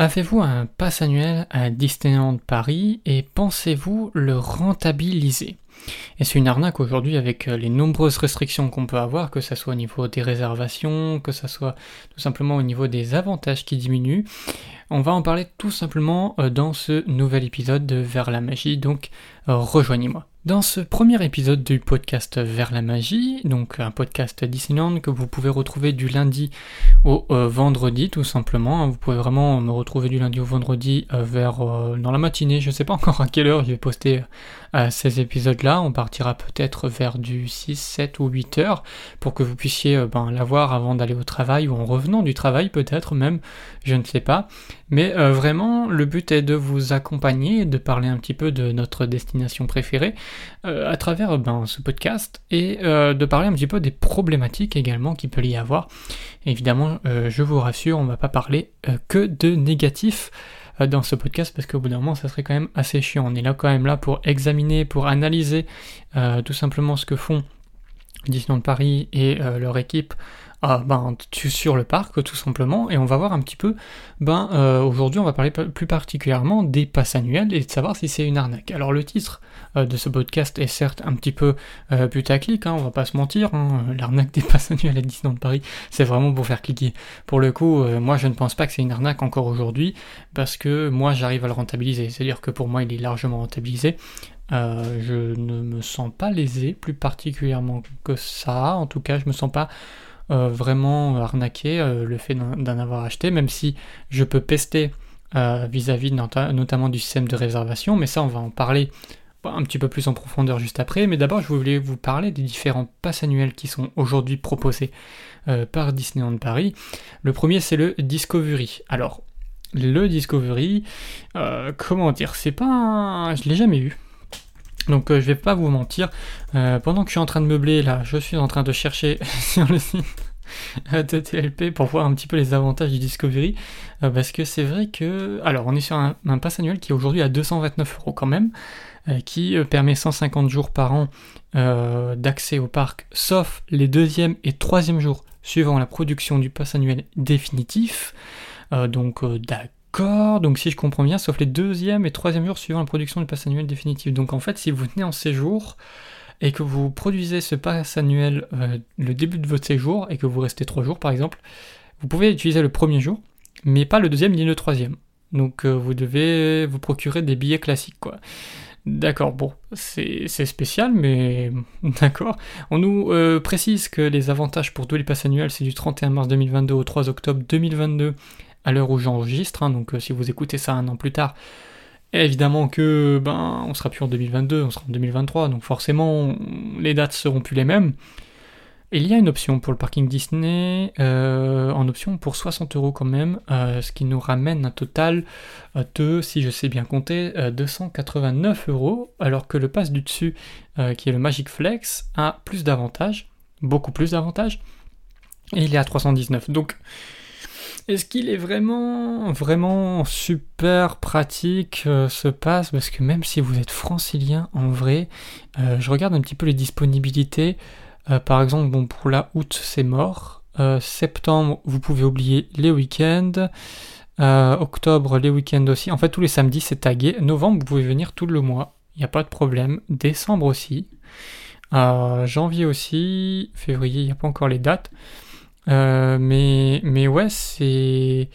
Avez-vous un pass annuel à Disneyland Paris et pensez-vous le rentabiliser? Et c'est une arnaque aujourd'hui avec euh, les nombreuses restrictions qu'on peut avoir, que ce soit au niveau des réservations, que ce soit tout simplement au niveau des avantages qui diminuent. On va en parler tout simplement euh, dans ce nouvel épisode de Vers la magie, donc euh, rejoignez-moi. Dans ce premier épisode du podcast Vers la magie, donc un podcast Disneyland que vous pouvez retrouver du lundi au euh, vendredi tout simplement, hein, vous pouvez vraiment me retrouver du lundi au vendredi euh, vers euh, dans la matinée, je sais pas encore à quelle heure je vais poster ces épisodes-là, on partira peut-être vers du 6, 7 ou 8 heures pour que vous puissiez ben, l'avoir avant d'aller au travail ou en revenant du travail peut-être même, je ne sais pas. Mais vraiment, le but est de vous accompagner, de parler un petit peu de notre destination préférée, euh, à travers ben, ce podcast et euh, de parler un petit peu des problématiques également qu'il peut y avoir. évidemment, euh, je vous rassure, on ne va pas parler que de négatifs dans ce podcast parce qu'au bout d'un moment ça serait quand même assez chiant. On est là quand même là pour examiner, pour analyser tout simplement ce que font Disneyland Paris et leur équipe ah, ben, sur le parc tout simplement et on va voir un petit peu ben euh, aujourd'hui on va parler plus particulièrement des passes annuelles et de savoir si c'est une arnaque. Alors le titre euh, de ce podcast est certes un petit peu euh, putaclic, hein, on va pas se mentir, hein, l'arnaque des passes annuelles à Disneyland Paris c'est vraiment pour faire cliquer. Pour le coup moi je ne pense pas que c'est une arnaque encore aujourd'hui parce que moi j'arrive à le rentabiliser, c'est-à-dire que pour moi il est largement rentabilisé. je ne me sens pas lésé plus particulièrement que ça, en tout cas je me sens pas euh, vraiment arnaqué euh, le fait d'en avoir acheté, même si je peux pester euh, vis-à-vis notamment du système de réservation, mais ça on va en parler un petit peu plus en profondeur juste après, mais d'abord je voulais vous parler des différents passes annuels qui sont aujourd'hui proposés par Disneyland Paris. Le premier c'est le Discovery. Alors, le Discovery, comment dire, c'est pas un... je l'ai jamais eu. Donc euh, je vais pas vous mentir, euh, pendant que je suis en train de meubler là, je suis en train de chercher sur le site de TLP pour voir un petit peu les avantages du Discovery, euh, parce que c'est vrai que, alors on est sur un, pass annuel qui est aujourd'hui à 229 euros quand même, qui permet 150 jours par an d'accès au parc, sauf les deuxième et troisième jours suivant la production du pass annuel définitif. donc d'accord D'accord, donc si je comprends bien, sauf les deuxième et troisième jours suivant la production du pass annuel définitif. Donc en fait, si vous venez en séjour et que vous produisez ce pass annuel euh, le début de votre séjour et que vous restez trois jours par exemple, vous pouvez utiliser le premier jour, mais pas le deuxième ni le troisième. Donc euh, vous devez vous procurer des billets classiques quoi. D'accord, bon, c'est spécial, mais d'accord. On nous euh, précise que les avantages pour tous les passes annuels, c'est du 31 mars 2022 au 3 octobre 2022 à l'heure où j'enregistre, hein, donc si vous écoutez ça un an plus tard, évidemment que ben on sera plus en 2022, on sera en 2023, donc forcément les dates seront plus les mêmes. il y a une option pour le parking Disney, euh, en option pour 60 euros quand même, euh, ce qui nous ramène un total de, si je sais bien compter, 289 euros, alors que le pass du dessus, qui est le Magic Flex, a plus d'avantages, beaucoup plus d'avantages, et il est à 319. Donc est-ce qu'il est vraiment, vraiment super pratique euh, ce pass? Parce que même si vous êtes francilien, en vrai, euh, je regarde un petit peu les disponibilités. Euh, par exemple, bon, pour la août, c'est mort. septembre, vous pouvez oublier les week-ends. octobre, les week-ends aussi. En fait, tous les samedis, c'est tagué. Novembre, vous pouvez venir tout le mois. Il n'y a pas de problème. Décembre aussi. janvier aussi. Février, il n'y a pas encore les dates. Euh, mais, mais ouais, c'est.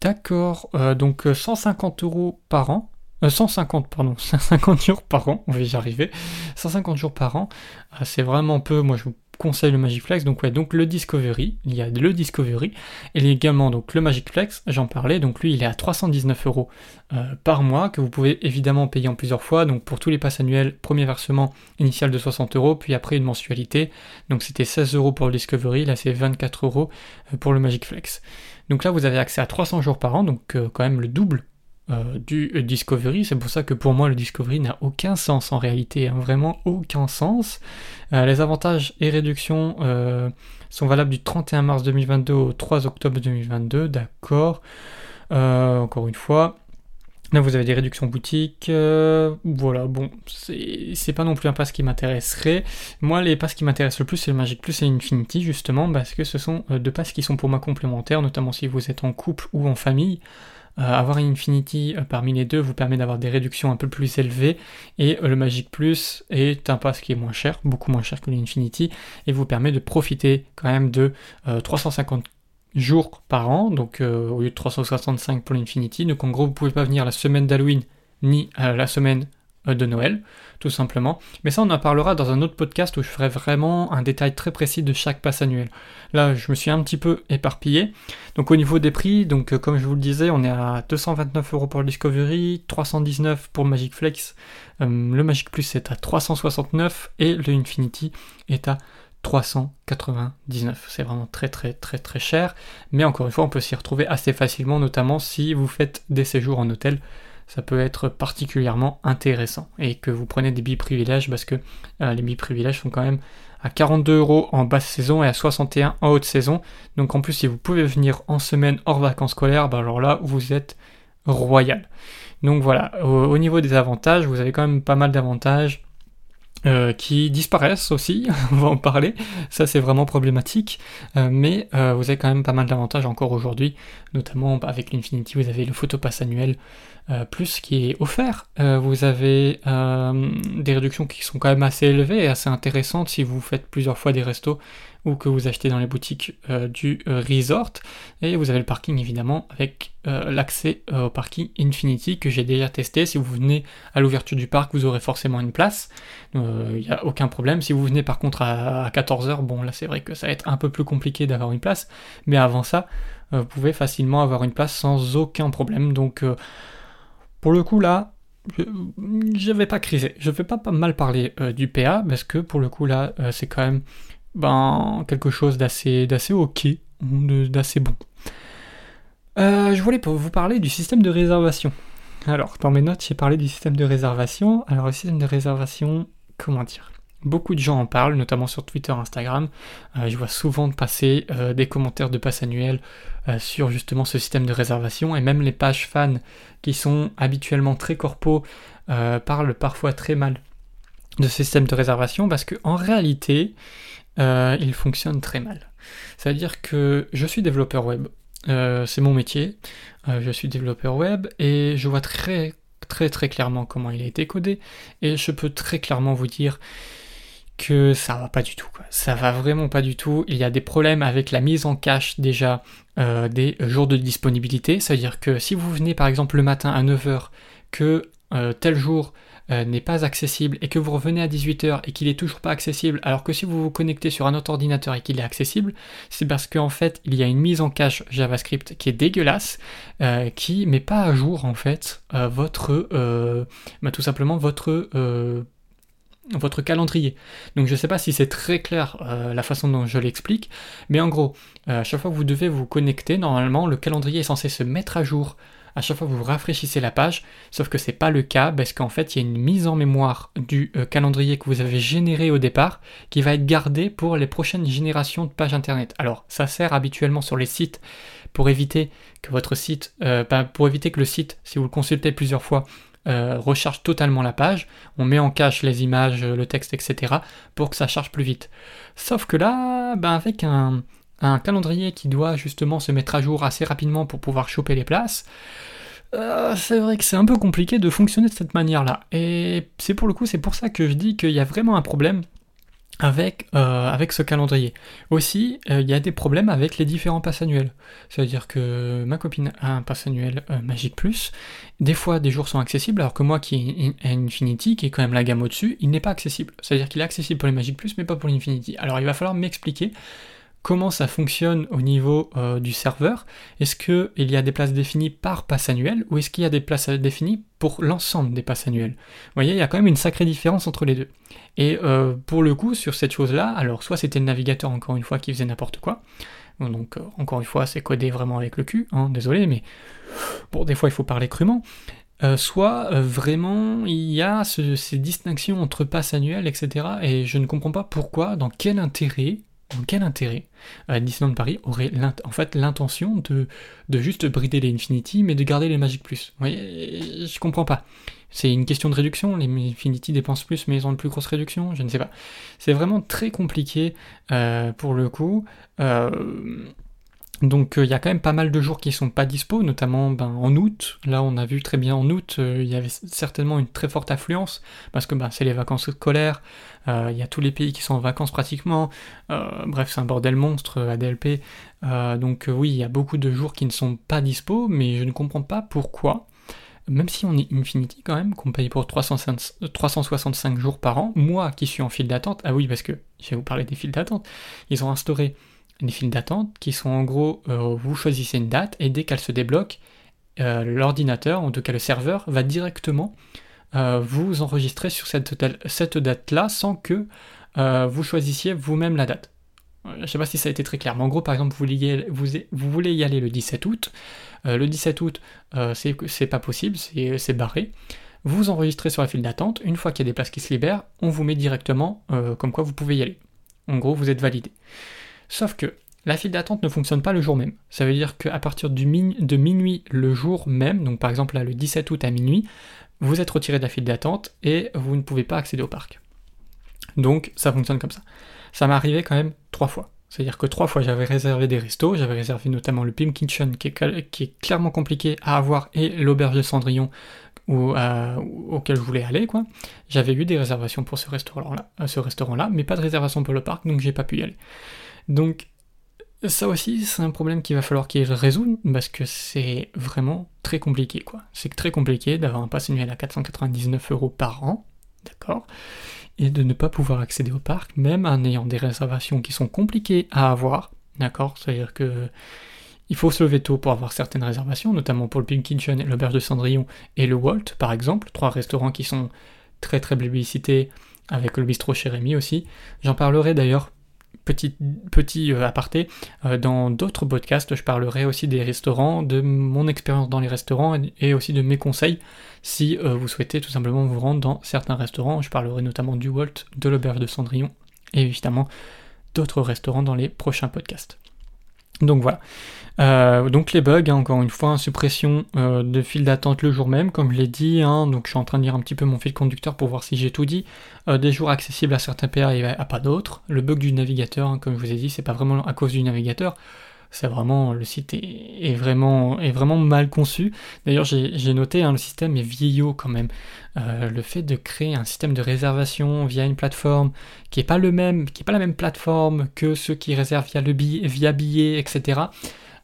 D'accord. Euh, donc 150 euh, euros par an. 150, pardon, 150 jours par an, on va y arriver. 150 jours par an, c'est vraiment peu. Moi, je vous conseille le Magiflex. Donc ouais, donc le Discovery, il y a le Discovery, et également donc le Magicflex, j'en parlais, donc lui il est à 319 euros euh, par mois, que vous pouvez évidemment payer en plusieurs fois, donc pour tous les passes annuels, premier versement initial de 60 euros, puis après une mensualité, donc c'était 16 euros pour le Discovery, là c'est 24 euros euh, pour le Magicflex. Donc là vous avez accès à 300 jours par an, donc euh, quand même le double euh, du Discovery. C'est pour ça que pour moi le Discovery n'a aucun sens en réalité, hein, vraiment aucun sens. Euh, les avantages et réductions euh, sont valables du 31 mars 2022 au 3 octobre 2022, d'accord. encore une fois. Là vous avez des réductions boutiques, voilà, bon, c'est pas non plus un pass qui m'intéresserait. Moi les passes qui m'intéressent le plus c'est le Magic Plus et Infinity justement parce que ce sont deux passes qui sont pour moi complémentaires, notamment si vous êtes en couple ou en famille. Avoir un Infinity parmi les deux vous permet d'avoir des réductions un peu plus élevées et le Magic Plus est un pass qui est moins cher, beaucoup moins cher que l'Infinity et vous permet de profiter quand même de 350 jours par an, donc au lieu de 365 pour l'Infinity. Donc en gros, vous pouvez pas venir la semaine d'Halloween ni la semaine euh, de Noël, tout simplement. Mais ça, on en parlera dans un autre podcast où je ferai vraiment un détail très précis de chaque passe annuel. Là, je me suis un petit peu éparpillé. Donc au niveau des prix, donc euh, comme je vous le disais, on est à 229 euros pour le Discovery, 319 pour Magic Flex, euh, le Magic Plus est à 369 et le Infinity est à 399. C'est vraiment très très très très cher. Mais encore une fois, on peut s'y retrouver assez facilement, notamment si vous faites des séjours en hôtel ça peut être particulièrement intéressant. Et que vous prenez des bi-privilèges parce que euh, les bi-privilèges sont quand même à 42 euros en basse saison et à 61 en haute saison. Donc en plus, si vous pouvez venir en semaine hors vacances scolaires, bah alors là, vous êtes royal. Donc voilà, au niveau des avantages, vous avez quand même pas mal d'avantages. Euh, qui disparaissent aussi, on va en parler, ça c'est vraiment problématique, euh, mais euh, vous avez quand même pas mal d'avantages encore aujourd'hui, notamment bah, avec l'Infinity, vous avez le photopass annuel plus qui est offert, vous avez des réductions qui sont quand même assez élevées et assez intéressantes si vous faites plusieurs fois des restos ou que vous achetez dans les boutiques euh, du euh, resort. Et vous avez le parking évidemment avec euh, l'accès au parking Infinity que j'ai déjà testé. Si vous venez à l'ouverture du parc, vous aurez forcément une place. Il n'y a aucun problème. Si vous venez par contre à, 14h, bon là c'est vrai que ça va être un peu plus compliqué d'avoir une place. Mais avant ça, vous pouvez facilement avoir une place sans aucun problème. Donc pour le coup là, je vais pas criser. Je vais pas mal parler du PA parce que pour le coup là, c'est quand même ben, quelque chose d'assez, ok, d'assez bon. Euh, je voulais vous parler du système de réservation. Alors, dans mes notes, j'ai parlé du système de réservation. Alors, le système de réservation, comment dire? Beaucoup de gens en parlent, notamment sur Twitter, Instagram. Euh, je vois souvent passer euh, des commentaires de passe annuel sur justement ce système de réservation et même les pages fans qui sont habituellement très corpo parlent parfois très mal de ce système de réservation parce qu'en réalité, euh, il fonctionne très mal. C'est-à-dire que je suis développeur web, euh, c'est mon métier, euh, je suis développeur web et je vois très très très clairement comment il a été codé et je peux très clairement vous dire que ça va pas du tout. Ça va vraiment pas du tout. Il y a des problèmes avec la mise en cache déjà des jours de disponibilité. C'est-à-dire que si vous venez par exemple le matin à 9h, que tel jour euh, n'est pas accessible et que vous revenez à 18h et qu'il est toujours pas accessible, alors que si vous vous connectez sur un autre ordinateur et qu'il est accessible, c'est parce qu'en fait il y a une mise en cache JavaScript qui est dégueulasse, euh, qui met pas à jour en fait euh, votre, bah, tout simplement votre votre calendrier. Donc je sais pas si c'est très clair la façon dont je l'explique, mais en gros, à chaque fois que vous devez vous connecter, normalement le calendrier est censé se mettre à jour à chaque fois vous rafraîchissez la page, sauf que c'est pas le cas parce qu'en fait il y a une mise en mémoire du euh, calendrier que vous avez généré au départ qui va être gardée pour les prochaines générations de pages internet. Alors ça sert habituellement sur les sites pour éviter que votre site, euh, bah, pour éviter que le site, si vous le consultez plusieurs fois, euh, recharge totalement la page, on met en cache les images, le texte, etc. pour que ça charge plus vite. Sauf que là, ben avec un, un calendrier qui doit justement se mettre à jour assez rapidement pour pouvoir choper les places, euh, c'est vrai que c'est un peu compliqué de fonctionner de cette manière-là. Et c'est pour le coup, c'est pour ça que je dis qu'il y a vraiment un problème avec, euh, avec ce calendrier. Aussi, euh, il y a des problèmes avec les différents passes annuels. C'est-à-dire que ma copine a un pass annuel Magic Plus. Des fois, des jours sont accessibles, alors que moi qui ai Infinity, qui est quand même la gamme au-dessus, il n'est pas accessible. C'est-à-dire qu'il est accessible pour les Magic Plus, mais pas pour l'Infinity. Alors il va falloir m'expliquer comment ça fonctionne au niveau euh, du serveur. Est-ce qu'il y a des places définies par passe annuel ou est-ce qu'il y a des places définies pour l'ensemble des passes annuelles? Vous voyez, il y a quand même une sacrée différence entre les deux. Et euh, pour le coup, sur cette chose-là, alors soit c'était le navigateur encore une fois qui faisait n'importe quoi, donc euh, encore une fois c'est codé vraiment avec le cul, hein, désolé, mais bon des fois il faut parler crûment. soit vraiment il y a ces distinctions entre passes annuelles, etc. Et je ne comprends pas pourquoi, dans quel intérêt quel intérêt euh, Disneyland Paris aurait en fait l'intention de, juste brider les Infinity mais de garder les Magic Plus Vous voyez, je comprends pas. C'est une question de réduction, les Infinity dépensent plus mais ils ont une plus grosse réduction, je ne sais pas. C'est vraiment très compliqué euh, pour le coup. Euh, Donc il y a quand même pas mal de jours qui sont pas dispo, notamment ben, en août. Là on a vu très bien en août, il y avait certainement une très forte affluence, parce que ben, c'est les vacances scolaires, il y a tous les pays qui sont en vacances pratiquement, bref c'est un bordel monstre ADLP. donc oui, il y a beaucoup de jours qui ne sont pas dispo, mais je ne comprends pas pourquoi même si on est Infinity quand même, qu'on paye pour 365 jours par an, moi qui suis en file d'attente, ah oui, parce que je vais vous parler des files d'attente, ils ont instauré des files d'attente qui sont en gros, euh, vous choisissez une date et dès qu'elle se débloque, euh, l'ordinateur, en tout cas le serveur, va directement euh, vous enregistrer sur cette, date-là sans que vous choisissiez vous-même la date. Je ne sais pas si ça a été très clair, mais en gros, par exemple, vous, voulez y aller le 17 août, le 17 août, c'est pas possible, c'est barré. Vous enregistrez sur la file d'attente, une fois qu'il y a des places qui se libèrent, on vous met directement comme quoi vous pouvez y aller. En gros, vous êtes validé. Sauf que la file d'attente ne fonctionne pas le jour même. Ça veut dire qu'à partir de minuit le jour même, donc par exemple là le 17 août à minuit, vous êtes retiré de la file d'attente et vous ne pouvez pas accéder au parc. Donc ça fonctionne comme ça. Ça m'est arrivé quand même trois fois. C'est-à-dire que trois fois j'avais réservé des restos, j'avais réservé notamment le Pim Kitchen qui est, clairement compliqué à avoir et l'auberge de Cendrillon euh, auquel je voulais aller. J'avais eu des réservations pour ce restaurant-là, euh, ce restaurant-là, mais pas de réservation pour le parc, donc j'ai pas pu y aller. Donc ça aussi c'est un problème qu'il va falloir qu'il résout parce que c'est vraiment très compliqué quoi. C'est très compliqué d'avoir un pass annuel à 499 euros par an, d'accord et de ne pas pouvoir accéder au parc, même en ayant des réservations qui sont compliquées à avoir, d'accord C'est-à-dire que il faut se lever tôt pour avoir certaines réservations, notamment pour le Pink Kitchen l'Auberge de Cendrillon et le Walt, par exemple, trois restaurants qui sont très très publicités, avec le bistrot chez Rémi aussi. J'en parlerai d'ailleurs petit, petit euh, aparté, euh, dans d'autres podcasts, je parlerai aussi des restaurants, de mon expérience dans les restaurants et, aussi de mes conseils si euh, vous souhaitez tout simplement vous rendre dans certains restaurants. Je parlerai notamment du Walt, de l'auberge de Cendrillon et évidemment d'autres restaurants dans les prochains podcasts. Donc voilà. Euh, donc les bugs, hein, encore une fois, suppression euh, de fil d'attente le jour même, comme je l'ai dit. Hein, donc je suis en train de lire un petit peu mon fil conducteur pour voir si j'ai tout dit. Euh, des jours accessibles à certains PA et à pas d'autres. Le bug du navigateur, hein, comme je vous ai dit, c'est pas vraiment à cause du navigateur. C'est vraiment le site est, vraiment est vraiment mal conçu. D'ailleurs, j'ai noté le système est vieillot quand même. le fait de créer un système de réservation via une plateforme qui est pas le même, qui est pas la même plateforme que ceux qui réservent via le billet, etc.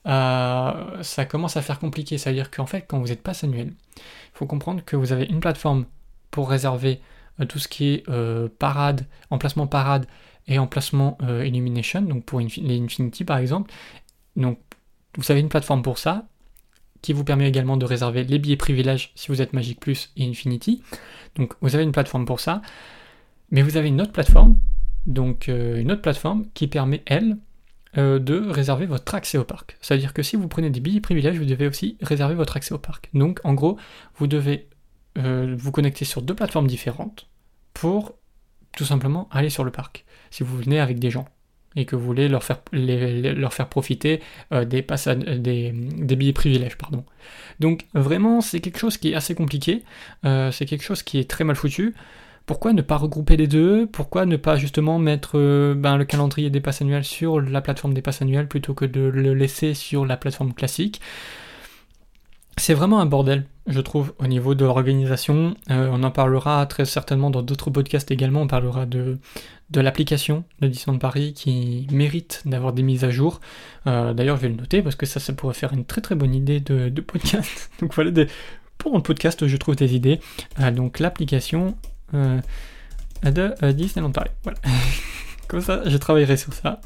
Euh, ça commence à faire compliqué. C'est-à-dire qu'en fait, quand vous êtes passe annuel, il faut comprendre que vous avez une plateforme pour réserver euh, tout ce qui est euh, parade, emplacement parade et emplacement illumination, donc pour les Infinity par exemple. Donc, vous avez une plateforme pour ça, qui vous permet également de réserver les billets privilèges si vous êtes Magic Plus et Infinity. Donc, vous avez une plateforme pour ça. Mais vous avez une autre plateforme, donc une autre plateforme qui permet, elle, euh, de réserver votre accès au parc. C'est-à-dire que si vous prenez des billets privilèges, vous devez aussi réserver votre accès au parc. Donc en gros, vous devez euh, vous connecter sur deux plateformes différentes pour tout simplement aller sur le parc. Si vous venez avec des gens et que vous voulez leur faire, leur faire profiter euh, des, des, des, billets privilèges. Pardon. Donc vraiment, c'est quelque chose qui est assez compliqué, c'est quelque chose qui est très mal foutu pourquoi ne pas regrouper les deux? Pourquoi ne pas justement mettre euh, ben, le calendrier des passes annuelles sur la plateforme des passes annuelles plutôt que de le laisser sur la plateforme classique? C'est vraiment un bordel, je trouve, au niveau de l'organisation. Euh, on en parlera très certainement dans d'autres podcasts également. On parlera de, de l'application de Disneyland Paris qui mérite d'avoir des mises à jour. Euh, d'ailleurs, je vais le noter parce que ça, ça pourrait faire une très très bonne idée de, podcast. donc voilà, pour un podcast, je trouve des idées. donc l'application euh, de euh, Disneyland Paris. Voilà. Comme ça, je travaillerai sur ça.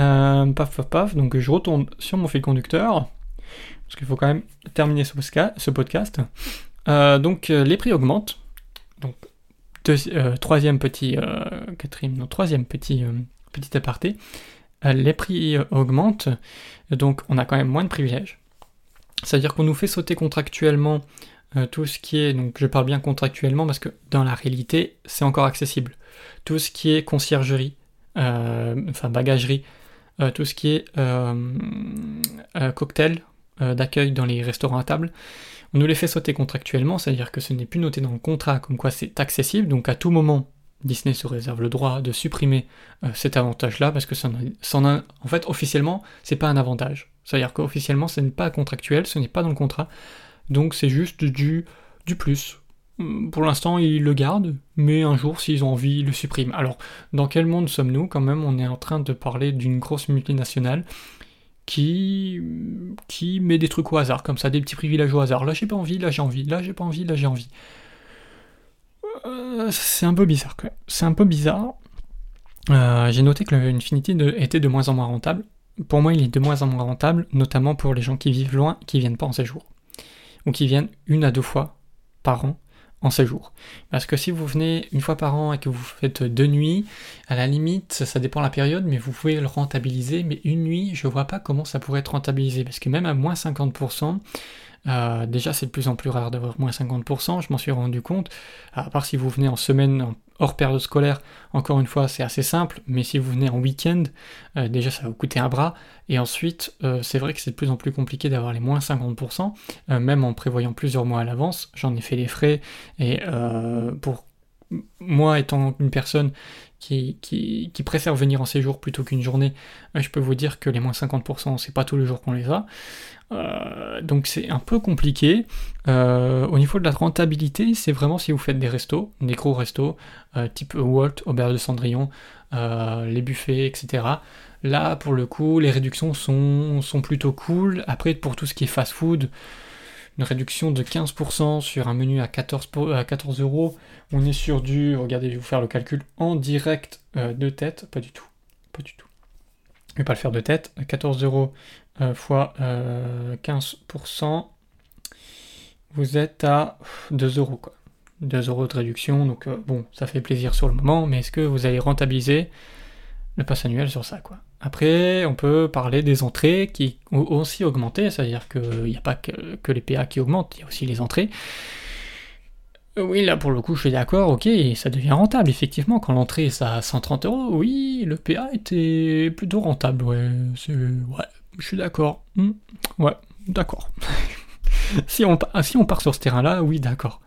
Euh, paf, paf, paf. Donc, je retourne sur mon fil conducteur. Parce qu'il faut quand même terminer ce, podcast. donc, les prix augmentent. Donc, troisième petit, quatrième, non, troisième petit, petit aparté. les prix augmentent. Donc, on a quand même moins de privilèges. C'est-à-dire qu'on nous fait sauter contractuellement euh, tout ce qui est, donc je parle bien contractuellement parce que dans la réalité, c'est encore accessible. Tout ce qui est conciergerie, euh, enfin bagagerie, euh, tout ce qui est cocktail d'accueil dans les restaurants à table, on nous les fait sauter contractuellement, c'est-à-dire que ce n'est plus noté dans le contrat comme quoi c'est accessible, donc à tout moment, Disney se réserve le droit de supprimer euh, cet avantage-là parce que ça en fait officiellement c'est pas un avantage. C'est-à-dire qu'officiellement ce n'est pas contractuel, ce n'est pas dans le contrat, donc c'est juste du, du plus. Hum, pour l'instant ils le gardent, mais un jour s'ils ont envie ils le suppriment. Alors dans quel monde sommes-nous? Quand même On est en train de parler d'une grosse multinationale qui, qui met des trucs au hasard comme ça, des petits privilèges au hasard. Là j'ai pas envie, là j'ai envie, là j'ai pas envie, là j'ai envie. Euh, c'est un peu bizarre quand. C'est un peu bizarre. Euh, j'ai noté que l'Infinity était de moins en moins rentable. Pour moi, il est de moins en moins rentable, notamment pour les gens qui vivent loin, qui viennent pas en séjour. Ou qui viennent une à deux fois par an en séjour. Parce que si vous venez une fois par an et que vous faites deux nuits, à la limite, ça dépend de la période, mais vous pouvez le rentabiliser. Mais une nuit, je vois pas comment ça pourrait être rentabilisé. Parce que même à moins 50%, euh, déjà, c'est de plus en plus rare d'avoir moins 50%, je m'en suis rendu compte. À part si vous venez en semaine hors période scolaire, encore une fois, c'est assez simple, mais si vous venez en week-end, euh, déjà, ça va vous coûter un bras. Et ensuite, euh, c'est vrai que c'est de plus en plus compliqué d'avoir les moins 50%, même en prévoyant plusieurs mois à l'avance. J'en ai fait les frais, et pour moi étant une personne qui, préfère venir en séjour plutôt qu'une journée, je peux vous dire que les moins 50%, c'est pas tous les jours qu'on les a. Euh, donc c'est un peu compliqué. Euh, au niveau de la rentabilité, c'est vraiment si vous faites des restos, des gros restos, euh, type Walt, Auberge de Cendrillon, les buffets, etc. Là, pour le coup, les réductions sont, sont plutôt cool. Après, pour tout ce qui est fast-food, une réduction de 15% sur un menu à 14, à 14 euros. On est sur du, regardez, je vais vous faire le calcul en direct de tête, pas du tout, pas du tout. Je vais pas le faire de tête, 14 euros euh, fois 15%, euh, vous êtes à 2 euros quoi. 2 euros de réduction, donc euh, bon, ça fait plaisir sur le moment, mais est-ce que vous allez rentabiliser le pass annuel sur ça quoi? Après, on peut parler des entrées qui ont aussi augmenté, c'est-à-dire qu'il n'y a pas que, les PA qui augmentent, il y a aussi les entrées. Oui, là pour le coup, je suis d'accord, ok, ça devient rentable, effectivement, quand l'entrée est à 130 euros, oui, le PA était plutôt rentable, ouais. Ouais, je suis d'accord. Hmm. Ouais, d'accord. si on part sur ce terrain-là, oui, d'accord.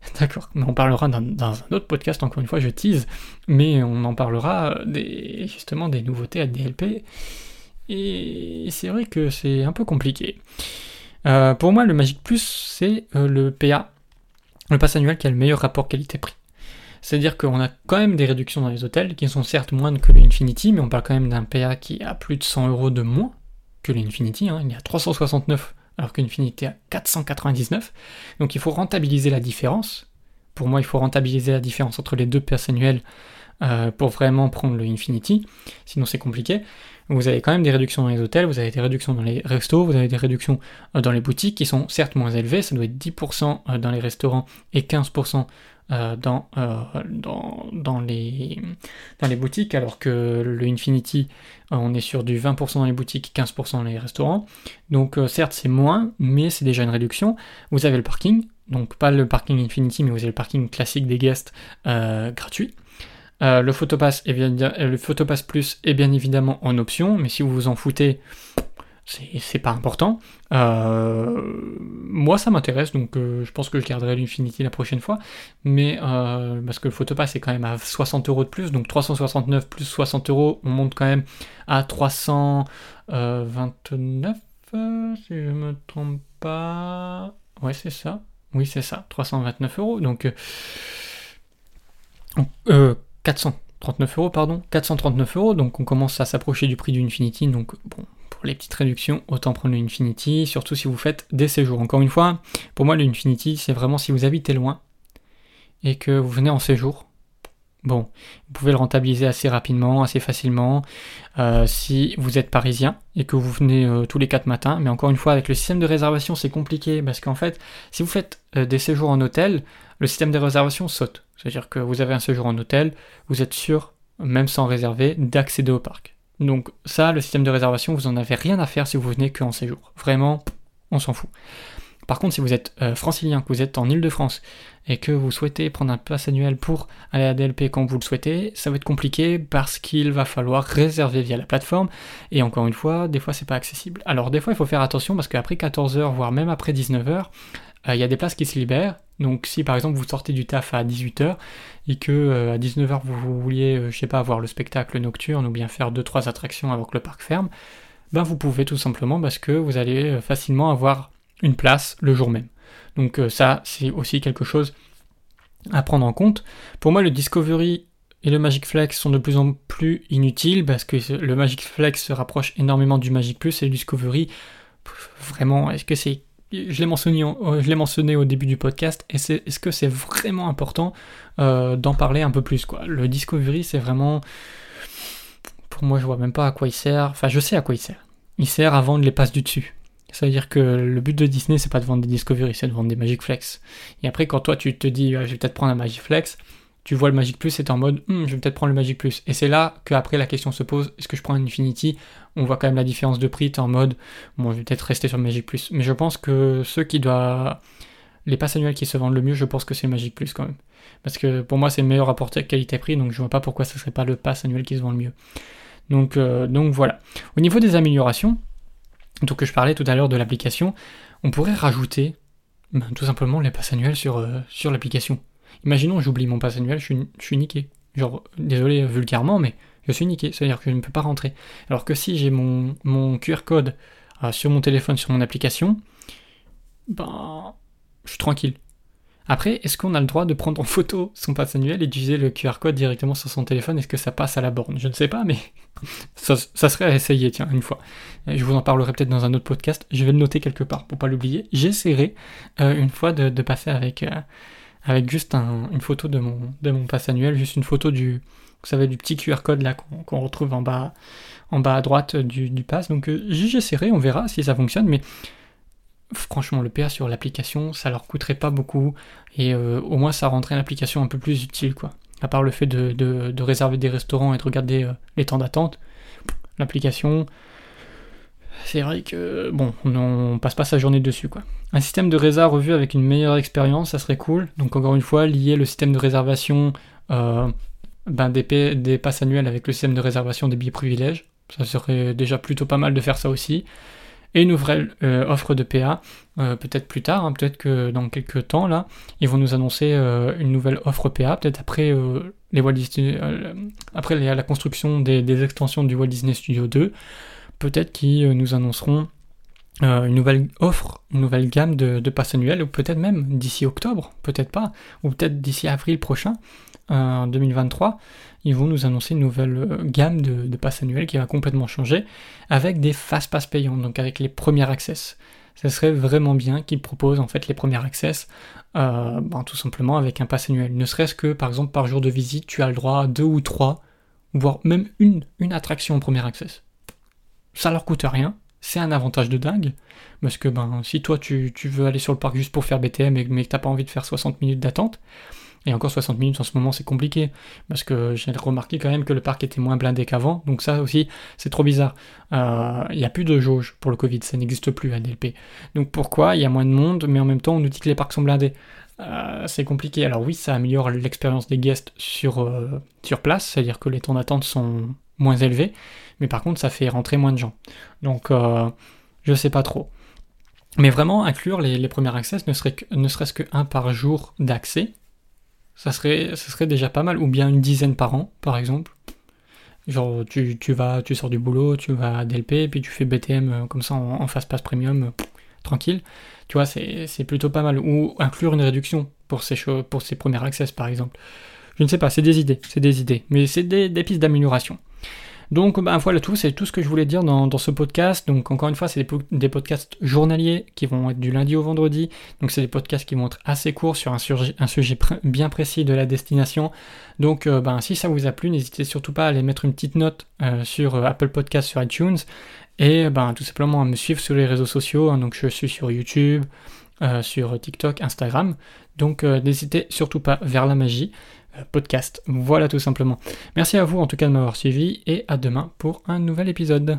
D'accord. Mais on parlera dans, un autre podcast, encore une fois, je tease, mais on en parlera des, justement des nouveautés à DLP. Et c'est vrai que c'est un peu compliqué. Euh, pour moi, le Magic Plus, c'est euh, le PA, le pass annuel qui a le meilleur rapport qualité-prix. C'est-à-dire qu'on a quand même des réductions dans les hôtels qui sont certes moindres que l'Infinity, mais on parle quand même d'un PA qui a plus de 100 euros de moins que l'Infinity, hein. il y a 369 alors qu'Infinity a 499. Donc il faut rentabiliser la différence. Pour moi, il faut rentabiliser la différence entre les deux passes annuelles euh, pour vraiment prendre le Infinity, sinon c'est compliqué. Vous avez quand même des réductions dans les hôtels, vous avez des réductions dans les restos, vous avez des réductions euh, dans les boutiques qui sont certes moins élevées, ça doit être 10% euh, dans les restaurants et 15% euh, dans, euh, dans, les, boutiques, alors que le Infinity, euh, on est sur du 20% dans les boutiques, 15% dans les restaurants. Donc certes c'est moins, mais c'est déjà une réduction. Vous avez le parking, donc pas le parking Infinity, mais vous avez le parking classique des guests gratuit. le Photopass, bien, le Photopass Plus est bien évidemment en option, mais si vous vous en foutez, c'est pas important. Euh, moi, ça m'intéresse, donc euh, je pense que je garderai l'Infinity la prochaine fois. Mais euh, parce que le Photopass est quand même à 60 euros de plus, donc 369 plus 60 euros, on monte quand même à 329, si je me trompe pas. Ouais, c'est ça. Oui, c'est ça, 329 euros. Donc 439 euros, pardon, 439 euros. Donc on commence à s'approcher du prix du Infinity. Donc bon, les petites réductions, autant prendre l'Infinity, surtout si vous faites des séjours. Encore une fois, pour moi l'Infinity, c'est vraiment si vous habitez loin et que vous venez en séjour. Bon, vous pouvez le rentabiliser assez rapidement, assez facilement, euh, si vous êtes parisien et que vous venez euh, tous les 4 matins. Mais encore une fois, avec le système de réservation, c'est compliqué parce qu'en fait, si vous faites euh, des séjours en hôtel, le système de réservation saute. C'est-à-dire que vous avez un séjour en hôtel, vous êtes sûr, même sans réserver, d'accéder au parc. Donc ça, le système de réservation, vous en avez rien à faire si vous venez qu'en séjour. Vraiment, on s'en fout. Par contre, si vous êtes euh, francilien, que vous êtes en Ile-de-France et que vous souhaitez prendre un pass annuel pour aller à DLP quand vous le souhaitez, ça va être compliqué parce qu'il va falloir réserver via la plateforme et encore une fois, des fois c'est pas accessible. Alors des fois il faut faire attention parce qu'après 14h, voire même après 19h, il y a des places qui se libèrent. Donc si par exemple vous sortez du taf à 18h et que à 19h vous, vouliez, je sais pas, voir le spectacle nocturne ou bien faire 2-3 attractions avant que le parc ferme, ben vous pouvez tout simplement parce que vous allez facilement avoir une place le jour même. Donc ça c'est aussi quelque chose à prendre en compte. Pour moi le Discovery et le Magic Flex sont de plus en plus inutiles parce que le Magic Flex se rapproche énormément du Magic Plus et le Discovery, vraiment, est-ce que c'est. Je l'ai mentionné au début du podcast, et est-ce que c'est vraiment important euh, d'en parler un peu plus quoi? Le Discovery, c'est vraiment. Pour moi, je vois même pas à quoi il sert. Enfin, je sais à quoi il sert. Il sert à vendre les passes du dessus. Ça veut dire que le but de Disney, c'est pas de vendre des Discovery, c'est de vendre des Magic Flex. Et après, quand toi, tu te dis, ah, je vais peut-être prendre un Magic Flex, tu vois le Magic Plus et t'es en mode hmm, je vais peut-être prendre le Magic Plus. Et c'est là qu'après la question se pose est-ce que je prends un Infinity? On voit quand même la différence de prix, t'es en mode bon, je vais peut-être rester sur le Magic Plus. Mais je pense que ceux qui doivent. Les passes annuelles qui se vendent le mieux, je pense que c'est le Magic Plus quand même. Parce que pour moi, c'est le meilleur rapport qualité-prix, donc je vois pas pourquoi ce serait pas le pass annuel qui se vend le mieux. Donc, euh, donc voilà. Au niveau des améliorations, donc je parlais tout à l'heure de l'application, on pourrait rajouter ben, tout simplement les passes annuelles sur, euh, sur l'application. Imaginons, j'oublie mon pass annuel, je suis, niqué. Genre, désolé vulgairement, mais je suis niqué, c'est-à-dire que je ne peux pas rentrer. Alors que si j'ai mon, mon QR code euh, sur mon téléphone, sur mon application, ben, je suis tranquille. Après, est-ce qu'on a le droit de prendre en photo son pass annuel et d'utiliser le QR code directement sur son téléphone? Est-ce que ça passe à la borne? Je ne sais pas, mais ça, serait à essayer, tiens, une fois. Je vous en parlerai peut-être dans un autre podcast. Je vais le noter quelque part pour pas l'oublier. J'essaierai euh, une fois de, passer avec, euh, avec juste une photo de mon, de mon pass annuel, juste une photo du, vous savez, du petit QR code là qu'on retrouve en bas, en bas à droite du, du pass. Donc euh, j'essaierai, on verra si ça fonctionne, mais franchement le PA sur l'application, ça leur coûterait pas beaucoup et euh, au moins ça rendrait l'application un peu plus utile quoi. À part le fait de, de, réserver des restaurants et de regarder euh, les temps d'attente, l'application, c'est vrai que bon, on, passe pas sa journée dessus quoi. Un système de résa revu avec une meilleure expérience, ça serait cool. Donc encore une fois, lier le système de réservation euh, ben, des, des passes annuelles avec le système de réservation des billets privilèges. Ça serait déjà plutôt pas mal de faire ça aussi. Et une nouvelle euh, offre de PA, euh, peut-être plus tard, hein, peut-être que dans quelques temps là, ils vont nous annoncer une nouvelle offre PA, peut-être après les Walt Disney, après la construction des, des, extensions du Walt Disney Studio 2 peut-être qu'ils euh, nous annonceront euh, une nouvelle offre, une nouvelle gamme de, passes annuelles, ou peut-être même d'ici octobre, peut-être pas, ou peut-être d'ici avril prochain, en 2023, ils vont nous annoncer une nouvelle euh, gamme de, passes annuelles qui va complètement changer, avec des fast pass payants, donc avec les premiers access. Ce serait vraiment bien qu'ils proposent en fait les premiers access, ben, tout simplement avec un pass annuel. Ne serait-ce que par exemple par jour de visite, tu as le droit à deux ou trois, voire même une, une attraction en premier access ça leur coûte rien, c'est un avantage de dingue, parce que ben, si toi tu, veux aller sur le parc juste pour faire BTM mais que t'as pas envie de faire 60 minutes d'attente, et encore 60 minutes en ce moment c'est compliqué, parce que j'ai remarqué quand même que le parc était moins blindé qu'avant, donc ça aussi c'est trop bizarre. Euh, il n'y a plus de jauge pour le Covid, ça n'existe plus à DLP. Donc pourquoi? Il y a moins de monde, mais en même temps on nous dit que les parcs sont blindés. Euh, c'est compliqué. Alors oui, ça améliore l'expérience des guests sur, euh, sur place, c'est-à-dire que les temps d'attente sont moins élevés, mais par contre ça fait rentrer moins de gens. Donc euh, je sais pas trop. Mais vraiment inclure les, premiers accès ne, serait ne serait-ce qu'un par jour d'accès, ça serait, ça serait déjà pas mal, ou bien une dizaine par an par exemple. Genre tu, vas, tu sors du boulot, tu vas à DLP, puis tu fais BTM euh, comme ça en, en fast pass premium, euh, tranquille. Tu vois, c'est plutôt pas mal. Ou inclure une réduction pour ces, pour ces premiers accès par exemple. Je ne sais pas, c'est des idées, c'est des idées, mais c'est des pistes d'amélioration. Donc ben, voilà tout, c'est tout ce que je voulais dire dans, ce podcast. Donc encore une fois, c'est des, podcasts journaliers qui vont être du lundi au vendredi. Donc c'est des podcasts qui vont être assez courts sur un, sujet, bien précis de la destination. Donc euh, ben, si ça vous a plu, n'hésitez surtout pas à aller mettre une petite note euh, sur euh, Apple Podcast sur iTunes. Et ben, tout simplement à me suivre sur les réseaux sociaux. Hein. donc je suis sur YouTube, sur TikTok, Instagram. Donc n'hésitez surtout pas vers la magie podcast. Voilà tout simplement. Merci à vous en tout cas de m'avoir suivi et à demain pour un nouvel épisode.